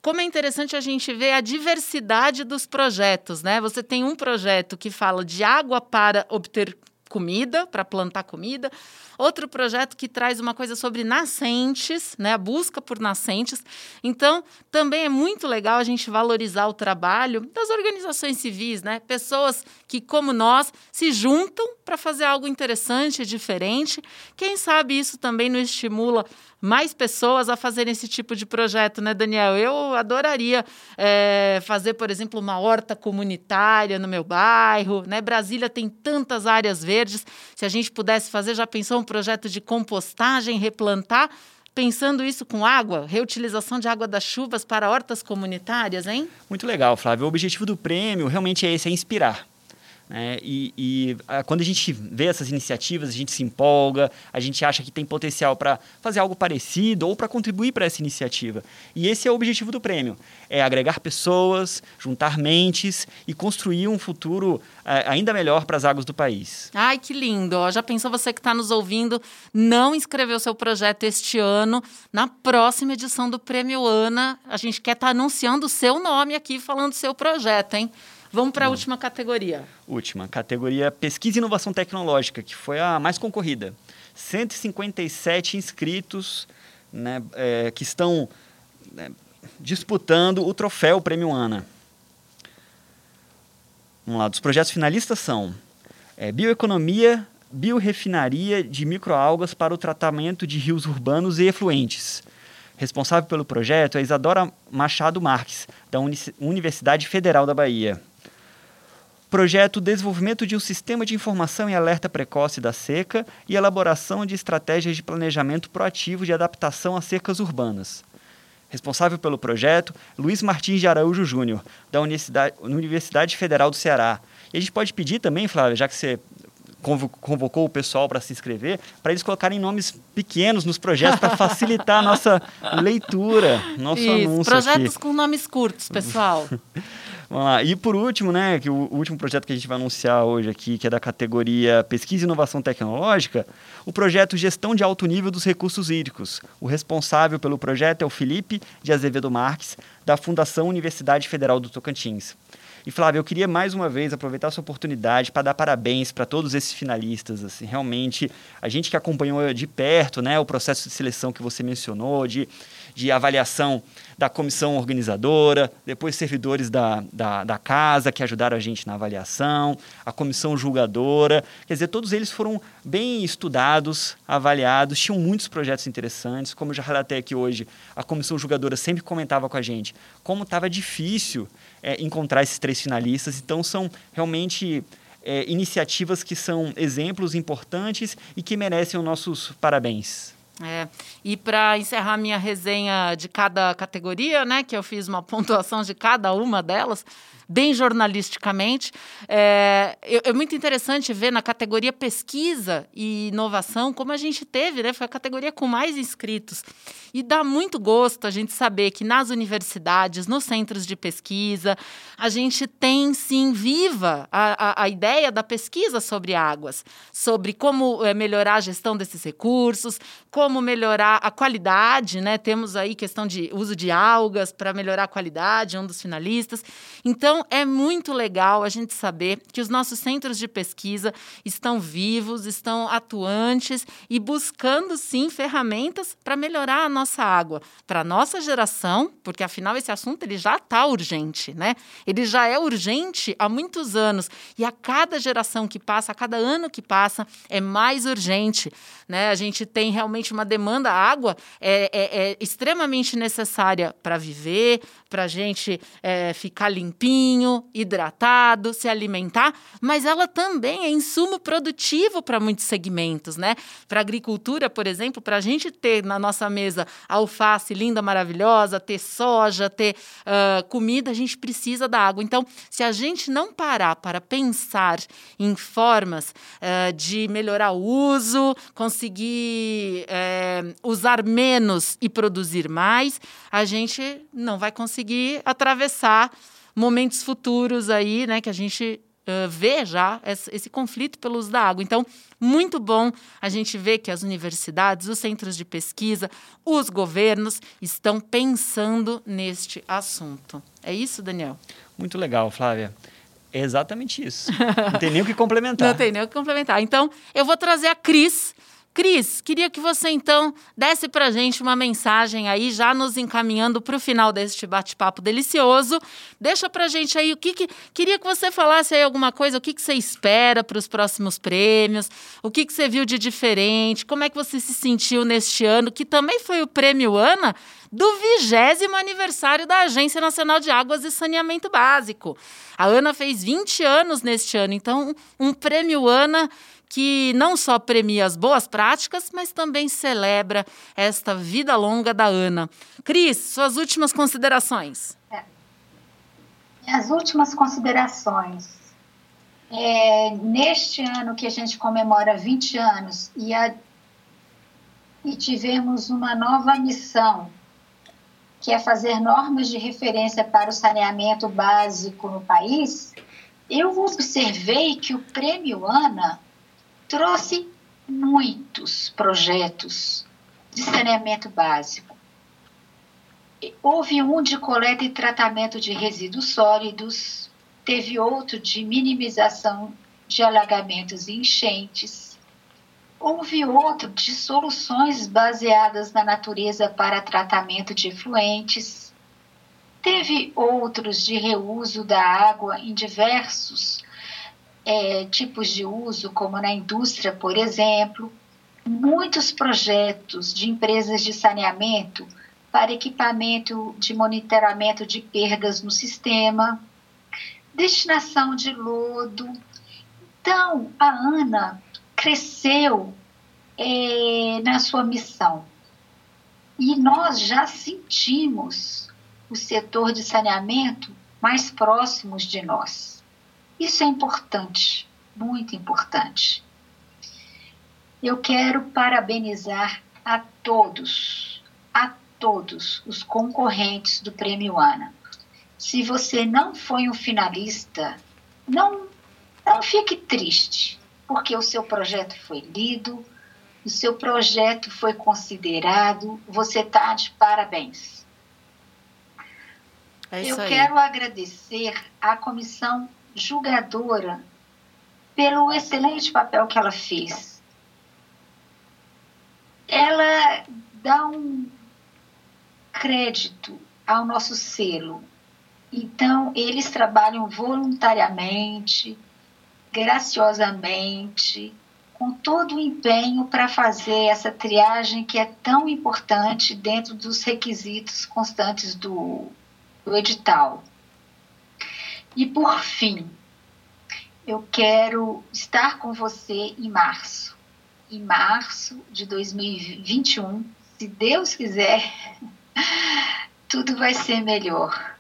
como é interessante a gente ver a diversidade dos projetos, né? Você tem um projeto que fala de água para obter comida, para plantar comida. Outro projeto que traz uma coisa sobre nascentes, né, a busca por nascentes. Então, também é muito legal a gente valorizar o trabalho das organizações civis, né? Pessoas que, como nós, se juntam para fazer algo interessante, diferente. Quem sabe isso também nos estimula mais pessoas a fazerem esse tipo de projeto, né, Daniel? Eu adoraria é, fazer, por exemplo, uma horta comunitária no meu bairro, né? Brasília tem tantas áreas verdes. Se a gente pudesse fazer, já pensou um projeto de compostagem, replantar? Pensando isso com água, reutilização de água das chuvas para hortas comunitárias, hein? Muito legal, Flávio. O objetivo do prêmio realmente é esse, é inspirar né? E, e a, quando a gente vê essas iniciativas, a gente se empolga, a gente acha que tem potencial para fazer algo parecido ou para contribuir para essa iniciativa. E esse é o objetivo do prêmio: é agregar pessoas, juntar mentes e construir um futuro é, ainda melhor para as águas do país. Ai, que lindo! Já pensou você que está nos ouvindo não inscreveu seu projeto este ano? Na próxima edição do Prêmio Ana, a gente quer estar tá anunciando o seu nome aqui, falando do seu projeto, hein? Vamos para a última categoria. Última, categoria Pesquisa e Inovação Tecnológica, que foi a mais concorrida. 157 inscritos né, é, que estão né, disputando o troféu Prêmio ANA. Vamos lá, dos projetos finalistas são é, Bioeconomia, Biorefinaria de Microalgas para o Tratamento de Rios Urbanos e Efluentes. Responsável pelo projeto é Isadora Machado Marques, da Universidade Federal da Bahia. Projeto Desenvolvimento de um Sistema de Informação e Alerta Precoce da Seca e elaboração de estratégias de planejamento proativo de adaptação a secas urbanas. Responsável pelo projeto, Luiz Martins de Araújo Júnior, da Universidade, Federal do Ceará. E a gente pode pedir também, Flávia, já que você convocou o pessoal para se inscrever, para eles colocarem nomes pequenos nos projetos para facilitar a nossa leitura, nosso Isso, anúncio projetos aqui. com nomes curtos, pessoal. Vamos lá. E por último, né, que o, último projeto que a gente vai anunciar hoje aqui, que é da categoria Pesquisa e Inovação Tecnológica, o projeto Gestão de Alto Nível dos Recursos Hídricos. O responsável pelo projeto é o Felipe de Azevedo Marques, da Fundação Universidade Federal do Tocantins. E Flávio, eu queria mais uma vez aproveitar essa oportunidade para dar parabéns para todos esses finalistas. Assim, realmente, a gente que acompanhou de perto né, o processo de seleção que você mencionou, de, de avaliação da comissão organizadora, depois servidores da, da, da, casa que ajudaram a gente na avaliação, a comissão julgadora. Quer dizer, todos eles foram bem estudados, avaliados, tinham muitos projetos interessantes. Como eu já relatei aqui hoje, a comissão julgadora sempre comentava com a gente como estava difícil é, encontrar esses três finalistas. Então, são realmente é, iniciativas que são exemplos importantes e que merecem os nossos parabéns. É, e para encerrar minha resenha de cada categoria, né, que eu fiz uma pontuação de cada uma delas, bem jornalisticamente. É, é, muito interessante ver na categoria pesquisa e inovação como a gente teve, né? Foi a categoria com mais inscritos. E dá muito gosto a gente saber que nas universidades, nos centros de pesquisa, a gente tem sim viva a, a, a ideia da pesquisa sobre águas, sobre como é, melhorar a gestão desses recursos, como melhorar a qualidade, né? Temos aí questão de uso de algas para melhorar a qualidade, um dos finalistas. Então, então, é muito legal a gente saber que os nossos centros de pesquisa estão vivos, estão atuantes e buscando, sim, ferramentas para melhorar a nossa água, para a nossa geração, porque afinal esse assunto ele já está urgente, né? Ele já é urgente há muitos anos e a cada geração que passa, a cada ano que passa, é mais urgente, né? A gente tem realmente uma demanda, a água é, é, é extremamente necessária para viver, para a gente é, ficar limpinho, hidratado, se alimentar, mas ela também é insumo produtivo para muitos segmentos, né? Para agricultura, por exemplo, para a gente ter na nossa mesa alface linda, maravilhosa, ter soja, ter uh, comida, a gente precisa da água. Então, se a gente não parar para pensar em formas uh, de melhorar o uso, conseguir uh, usar menos e produzir mais, a gente não vai conseguir conseguir atravessar momentos futuros aí, né, que a gente uh, vê já esse, esse, conflito pelo uso da água. Então, muito bom a gente ver que as universidades, os centros de pesquisa, os governos estão pensando neste assunto. É isso, Daniel? Muito legal, Flávia. É exatamente isso. Não tem nem o que complementar. Não tem nem o que complementar. Então, eu vou trazer a Cris Cris, queria que você então desse para gente uma mensagem aí, já nos encaminhando para o final deste bate-papo delicioso. Deixa para gente aí o que, que queria que você falasse aí alguma coisa, o que, que você espera para os próximos prêmios, o que, que você viu de diferente, como é que você se sentiu neste ano, que também foi o prêmio Ana do vigésimo aniversário da Agência Nacional de Águas e Saneamento Básico. A Ana fez 20 anos neste ano, então um prêmio Ana que não só premia as boas práticas, mas também celebra esta vida longa da Ana. Cris, suas últimas considerações. É. As últimas considerações. É, neste ano que a gente comemora 20 anos e, a, e tivemos uma nova missão, que é fazer normas de referência para o saneamento básico no país, eu observei que o Prêmio ANA trouxe muitos projetos de saneamento básico. Houve um de coleta e tratamento de resíduos sólidos, teve outro de minimização de alagamentos e enchentes. Houve outro de soluções baseadas na natureza para tratamento de efluentes. Teve outros de reuso da água em diversos é, tipos de uso, como na indústria, por exemplo. Muitos projetos de empresas de saneamento para equipamento de monitoramento de perdas no sistema, destinação de lodo. Então, a Ana cresceu é, na sua missão. E nós já sentimos o setor de saneamento mais próximos de nós. Isso é importante, muito importante. Eu quero parabenizar a todos, a todos os concorrentes do Prêmio Ana. Se você não foi um finalista, não, não fique triste, porque o seu projeto foi lido, o seu projeto foi considerado, você está de parabéns. É Eu aí. quero agradecer à comissão julgadora pelo excelente papel que ela fez. Ela dá um crédito ao nosso selo. Então, eles trabalham voluntariamente, graciosamente, com todo o empenho para fazer essa triagem que é tão importante dentro dos requisitos constantes do, do edital. E, por fim, eu quero estar com você em março. Em março de 2021, se Deus quiser, tudo vai ser melhor.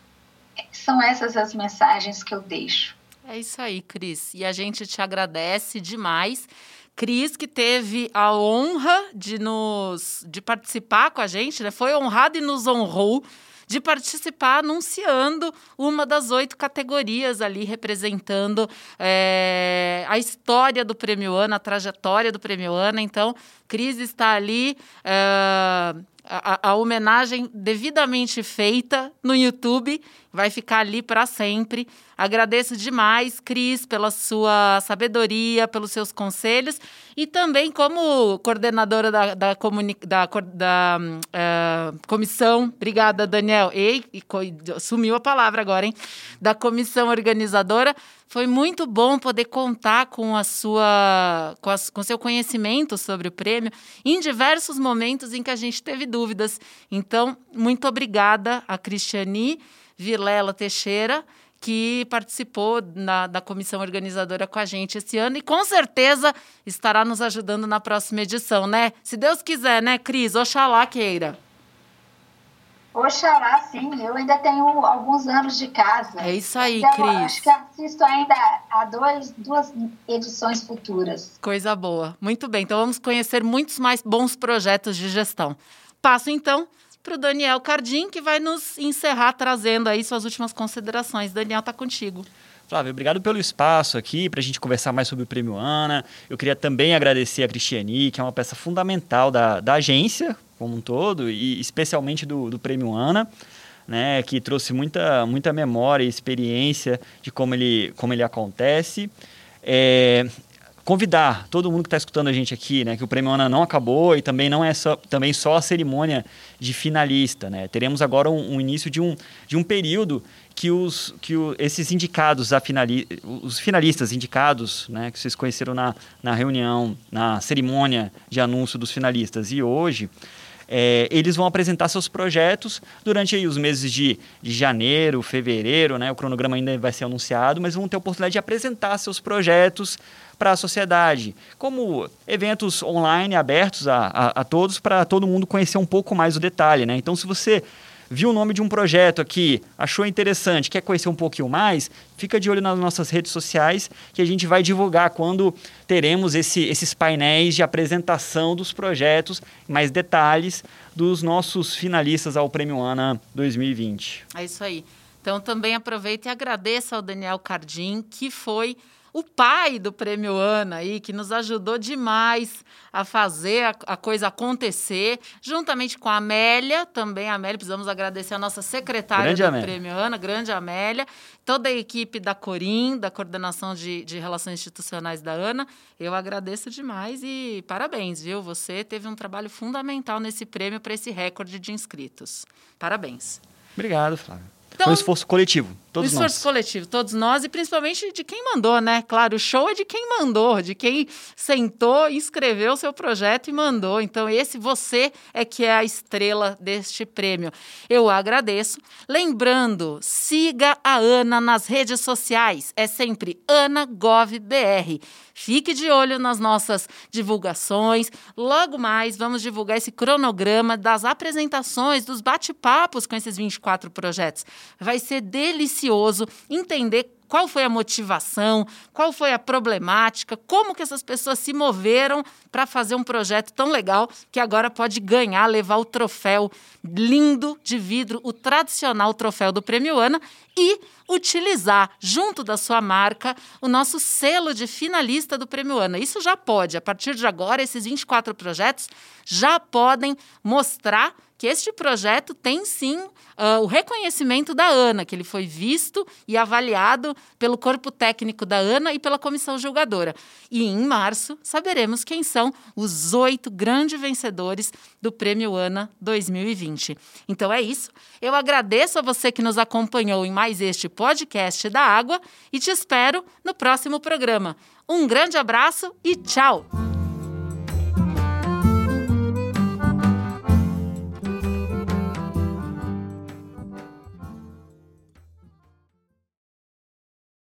São essas as mensagens que eu deixo. É isso aí, Cris. E a gente te agradece demais. Cris, que teve a honra de nos de participar com a gente, né? Foi honrado e nos honrou de participar anunciando uma das oito categorias ali, representando é, a história do Prêmio Ana, a trajetória do Prêmio Ana. Então, Cris está ali. É, a, a, homenagem devidamente feita no YouTube vai ficar ali para sempre. Agradeço demais, Cris, pela sua sabedoria, pelos seus conselhos e também como coordenadora da, da, da, da uh, comissão. Obrigada, Daniel. Ei, sumiu a palavra agora, hein? Da comissão organizadora. Foi muito bom poder contar com a sua com, com seu conhecimento sobre o prêmio em diversos momentos em que a gente teve dúvidas. Então, muito obrigada a Cristiani Vilela Teixeira que participou na, da comissão organizadora com a gente esse ano e com certeza estará nos ajudando na próxima edição, né? Se Deus quiser, né, Cris? Oxalá queira. Oxalá, sim. Eu ainda tenho alguns anos de casa. É isso aí, então, Cris. Acho que assisto ainda a dois, duas edições futuras. Coisa boa. Muito bem. Então vamos conhecer muitos mais bons projetos de gestão. Passo então para o Daniel Cardim, que vai nos encerrar trazendo aí suas últimas considerações. Daniel, está contigo. Flávio, obrigado pelo espaço aqui para a gente conversar mais sobre o Prêmio Ana. Eu queria também agradecer a Cristiane, que é uma peça fundamental da, da agência como um todo, e especialmente do, do Prêmio Ana, né, que trouxe muita, muita memória e experiência de como ele, como ele acontece. É, convidar todo mundo que está escutando a gente aqui, né, que o Prêmio Ana não acabou e também não é só, também só a cerimônia de finalista, né? Teremos agora um, um início de um, de um período que, os, que o, esses indicados, a finali, os finalistas indicados, né, que vocês conheceram na, na reunião, na cerimônia de anúncio dos finalistas e hoje, é, eles vão apresentar seus projetos durante aí, os meses de, de janeiro, fevereiro, né? O cronograma ainda vai ser anunciado, mas vão ter a oportunidade de apresentar seus projetos para a sociedade, como eventos online abertos a, a, a todos para todo mundo conhecer um pouco mais o detalhe, né? Então, se você viu o nome de um projeto aqui, achou interessante, quer conhecer um pouquinho mais, fica de olho nas nossas redes sociais que a gente vai divulgar quando teremos esse, esses painéis de apresentação dos projetos, mais detalhes dos nossos finalistas ao Prêmio ANA 2020. É isso aí. Então também aproveita e agradeça ao Daniel Cardim, que foi o pai do Prêmio Ana aí, que nos ajudou demais a fazer a, a, coisa acontecer, juntamente com a Amélia, também a Amélia, precisamos agradecer a nossa secretária grande do Amélia. Prêmio Ana, grande Amélia, toda a equipe da Corim, da Coordenação de, de Relações Institucionais da Ana, eu agradeço demais e parabéns, viu? Você teve um trabalho fundamental nesse prêmio para esse recorde de inscritos. Parabéns. Obrigado, Flávio. Então, Foi um esforço coletivo, todos um esforço nós. coletivo, todos nós, e principalmente de quem mandou, né? Claro, o show é de quem mandou, de quem sentou, escreveu o seu projeto e mandou. Então, esse você é que é a estrela deste prêmio. Eu agradeço. Lembrando, siga a Ana nas redes sociais. É sempre AnaGovBR. Fique de olho nas nossas divulgações. Logo mais, vamos divulgar esse cronograma das apresentações, dos bate-papos com esses 24 projetos. Vai ser delicioso entender qual foi a motivação, qual foi a problemática, como que essas pessoas se moveram para fazer um projeto tão legal que agora pode ganhar, levar o troféu lindo de vidro, o tradicional troféu do Prêmio Ana e utilizar junto da sua marca o nosso selo de finalista do Prêmio Ana. Isso já pode, a partir de agora, esses 24 projetos já podem mostrar que este projeto tem sim uh, o reconhecimento da ANA, que ele foi visto e avaliado pelo corpo técnico da ANA e pela comissão julgadora. E em março saberemos quem são os oito grandes vencedores do Prêmio ANA 2020. Então é isso. Eu agradeço a você que nos acompanhou em mais este podcast da Água e te espero no próximo programa. Um grande abraço e tchau!